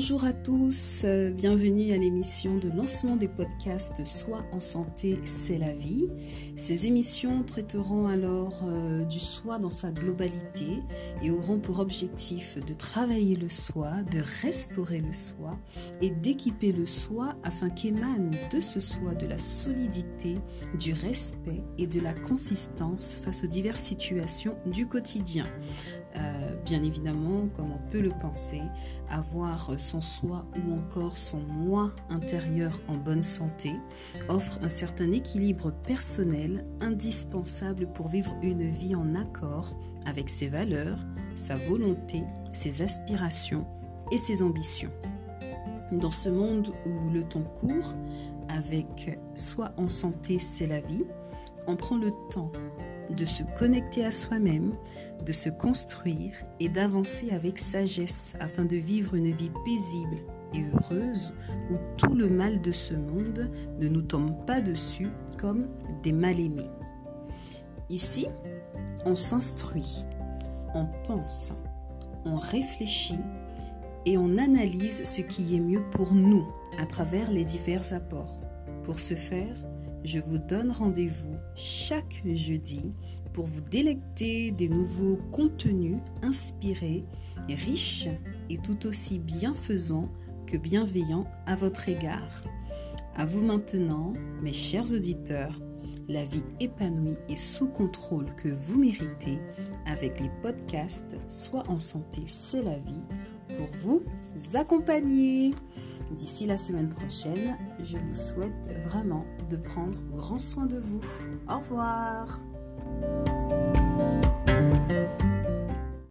Bonjour à tous, euh, bienvenue à l'émission de lancement des podcasts Soi en santé, c'est la vie. Ces émissions traiteront alors euh, du soi dans sa globalité et auront pour objectif de travailler le soi, de restaurer le soi et d'équiper le soi afin qu'émane de ce soi de la solidité, du respect et de la consistance face aux diverses situations du quotidien. Bien évidemment, comme on peut le penser, avoir son soi ou encore son moi intérieur en bonne santé offre un certain équilibre personnel indispensable pour vivre une vie en accord avec ses valeurs, sa volonté, ses aspirations et ses ambitions. Dans ce monde où le temps court, avec soi en santé, c'est la vie, on prend le temps de se connecter à soi-même, de se construire et d'avancer avec sagesse afin de vivre une vie paisible et heureuse où tout le mal de ce monde ne nous tombe pas dessus comme des mal-aimés. Ici, on s'instruit, on pense, on réfléchit et on analyse ce qui est mieux pour nous à travers les divers apports. Pour ce faire, je vous donne rendez-vous chaque jeudi pour vous délecter des nouveaux contenus inspirés, riches et tout aussi bienfaisants que bienveillants à votre égard. À vous maintenant, mes chers auditeurs, la vie épanouie et sous contrôle que vous méritez avec les podcasts Soit en santé, c'est la vie pour vous accompagner. D'ici la semaine prochaine, je vous souhaite vraiment de prendre grand soin de vous. Au revoir